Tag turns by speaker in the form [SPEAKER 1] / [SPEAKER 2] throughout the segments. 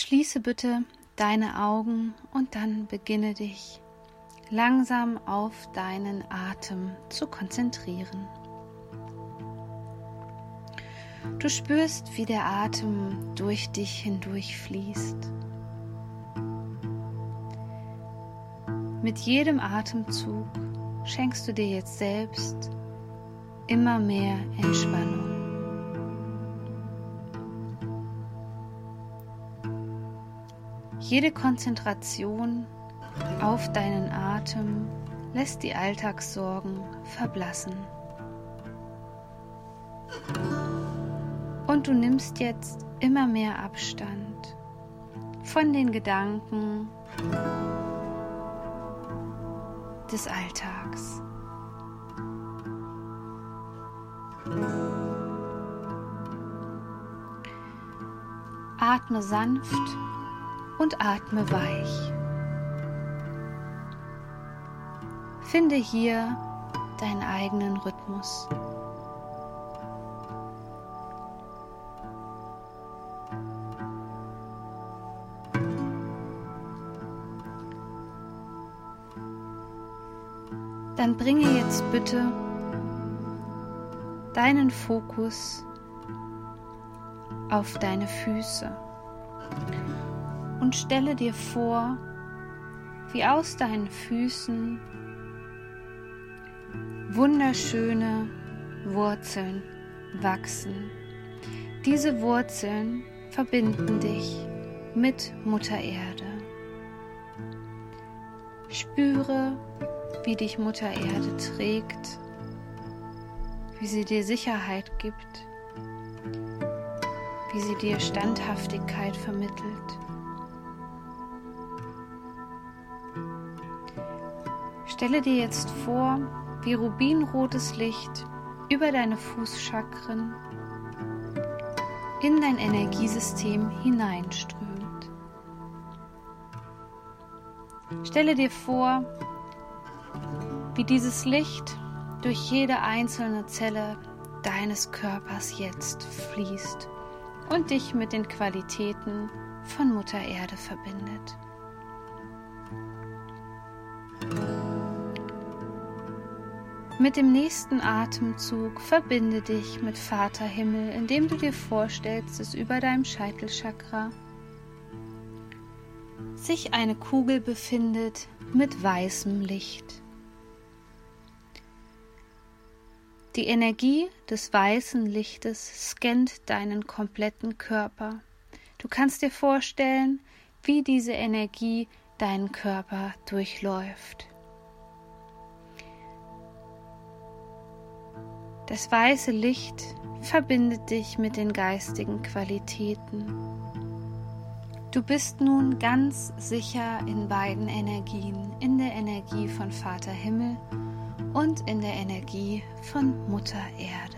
[SPEAKER 1] Schließe bitte deine Augen und dann beginne dich langsam auf deinen Atem zu konzentrieren. Du spürst, wie der Atem durch dich hindurch fließt. Mit jedem Atemzug schenkst du dir jetzt selbst immer mehr Entspannung. Jede Konzentration auf deinen Atem lässt die Alltagssorgen verblassen. Und du nimmst jetzt immer mehr Abstand von den Gedanken des Alltags. Atme sanft und atme weich. Finde hier deinen eigenen Rhythmus. Dann bringe jetzt bitte deinen Fokus auf deine Füße und stelle dir vor, wie aus deinen Füßen wunderschöne Wurzeln wachsen. Diese Wurzeln verbinden dich mit Mutter Erde. Spüre, wie dich Mutter Erde trägt, wie sie dir Sicherheit gibt, wie sie dir Standhaftigkeit vermittelt. Stelle dir jetzt vor, wie rubinrotes Licht über deine Fußchakren in dein Energiesystem hineinströmt. Stelle dir vor, wie dieses Licht durch jede einzelne Zelle deines Körpers jetzt fließt und dich mit den Qualitäten von Mutter Erde verbindet. Mit dem nächsten Atemzug verbinde dich mit Vater Himmel, indem du dir vorstellst, dass über deinem Scheitelchakra sich eine Kugel befindet mit weißem Licht. Die Energie des weißen Lichtes scannt deinen kompletten Körper. Du kannst dir vorstellen, wie diese Energie deinen Körper durchläuft. Das weiße Licht verbindet dich mit den geistigen Qualitäten. Du bist nun ganz sicher in beiden Energien, in der Energie von Vater Himmel und in der Energie von Mutter Erde.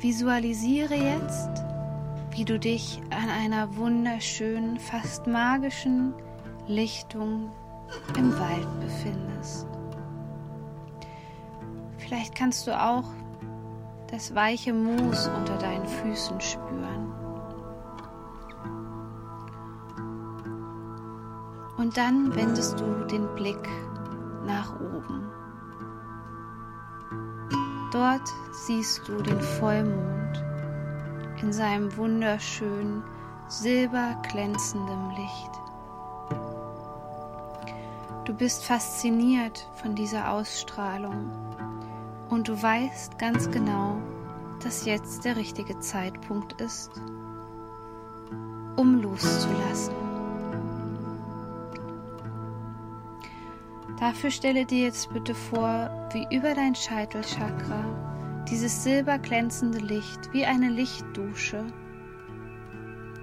[SPEAKER 1] Visualisiere jetzt, wie du dich an einer wunderschönen, fast magischen Lichtung im Wald befindest. Vielleicht kannst du auch das weiche Moos unter deinen Füßen spüren. Und dann wendest du den Blick nach oben. Dort siehst du den Vollmond in seinem wunderschönen, silberglänzendem Licht. Du bist fasziniert von dieser Ausstrahlung und du weißt ganz genau, dass jetzt der richtige Zeitpunkt ist, um loszulassen. Dafür stelle dir jetzt bitte vor, wie über dein Scheitelchakra dieses silberglänzende Licht wie eine Lichtdusche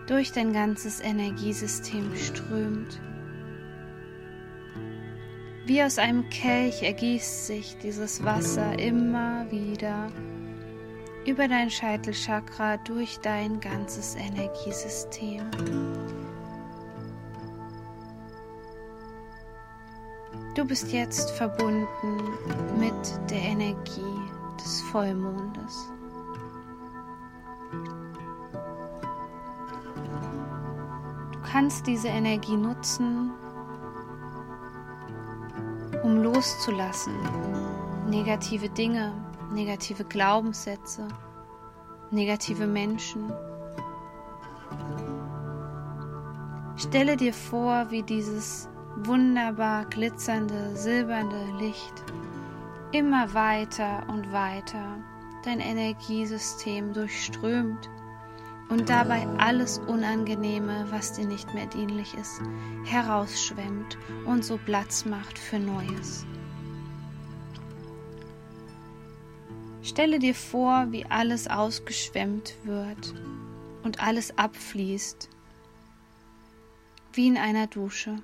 [SPEAKER 1] durch dein ganzes Energiesystem strömt. Wie aus einem Kelch ergießt sich dieses Wasser immer wieder über dein Scheitelchakra durch dein ganzes Energiesystem. Du bist jetzt verbunden mit der Energie des Vollmondes. Du kannst diese Energie nutzen, um loszulassen, negative Dinge, negative Glaubenssätze, negative Menschen. Stelle dir vor, wie dieses wunderbar glitzernde, silbernde Licht immer weiter und weiter dein Energiesystem durchströmt und dabei alles Unangenehme, was dir nicht mehr dienlich ist, herausschwemmt und so Platz macht für Neues. Stelle dir vor, wie alles ausgeschwemmt wird und alles abfließt, wie in einer Dusche.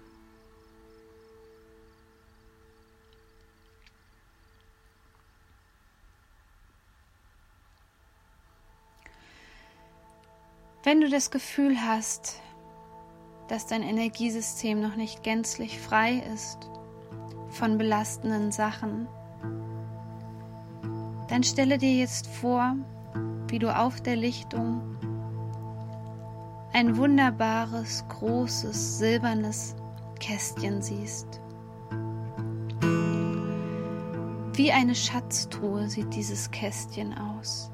[SPEAKER 1] Wenn du das Gefühl hast, dass dein Energiesystem noch nicht gänzlich frei ist von belastenden Sachen, dann stelle dir jetzt vor, wie du auf der Lichtung ein wunderbares, großes, silbernes Kästchen siehst. Wie eine Schatztruhe sieht dieses Kästchen aus.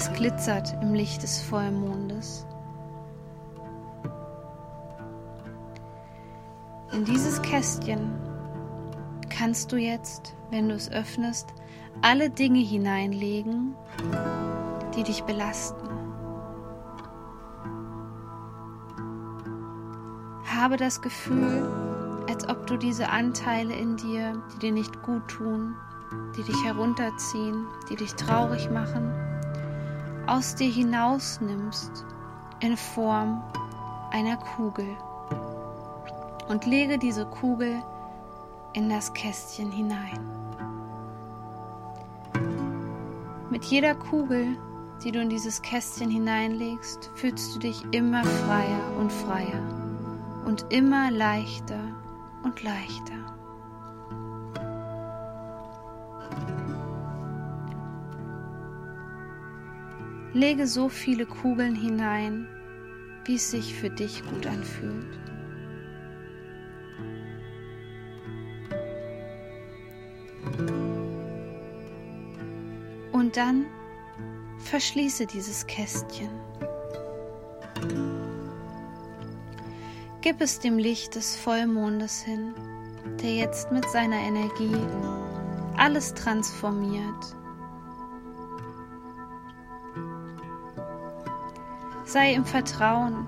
[SPEAKER 1] Es glitzert im Licht des Vollmondes. In dieses Kästchen kannst du jetzt, wenn du es öffnest, alle Dinge hineinlegen, die dich belasten. Habe das Gefühl, als ob du diese Anteile in dir, die dir nicht gut tun, die dich herunterziehen, die dich traurig machen, aus dir hinausnimmst in Form einer Kugel und lege diese Kugel in das Kästchen hinein. Mit jeder Kugel, die du in dieses Kästchen hineinlegst, fühlst du dich immer freier und freier und immer leichter und leichter. Lege so viele Kugeln hinein, wie es sich für dich gut anfühlt. Und dann verschließe dieses Kästchen. Gib es dem Licht des Vollmondes hin, der jetzt mit seiner Energie alles transformiert Sei im Vertrauen,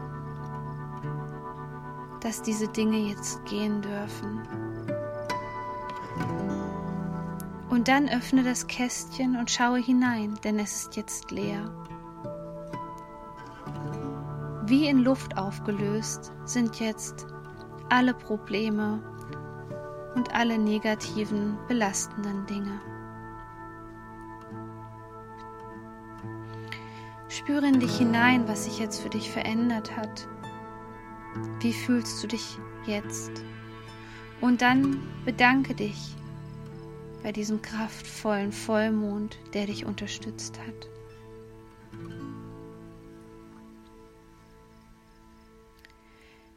[SPEAKER 1] dass diese Dinge jetzt gehen dürfen. Und dann öffne das Kästchen und schaue hinein, denn es ist jetzt leer. Wie in Luft aufgelöst sind jetzt alle Probleme und alle negativen, belastenden Dinge. Spüre in dich hinein, was sich jetzt für dich verändert hat. Wie fühlst du dich jetzt? Und dann bedanke dich bei diesem kraftvollen Vollmond, der dich unterstützt hat.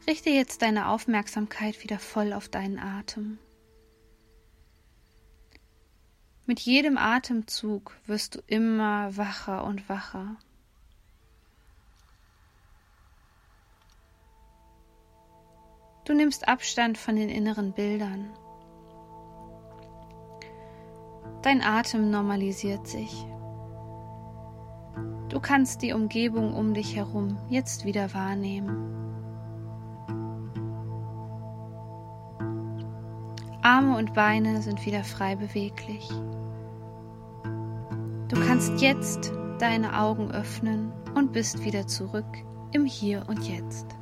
[SPEAKER 1] Richte jetzt deine Aufmerksamkeit wieder voll auf deinen Atem. Mit jedem Atemzug wirst du immer wacher und wacher. Du nimmst Abstand von den inneren Bildern. Dein Atem normalisiert sich. Du kannst die Umgebung um dich herum jetzt wieder wahrnehmen. Arme und Beine sind wieder frei beweglich. Du kannst jetzt deine Augen öffnen und bist wieder zurück im Hier und Jetzt.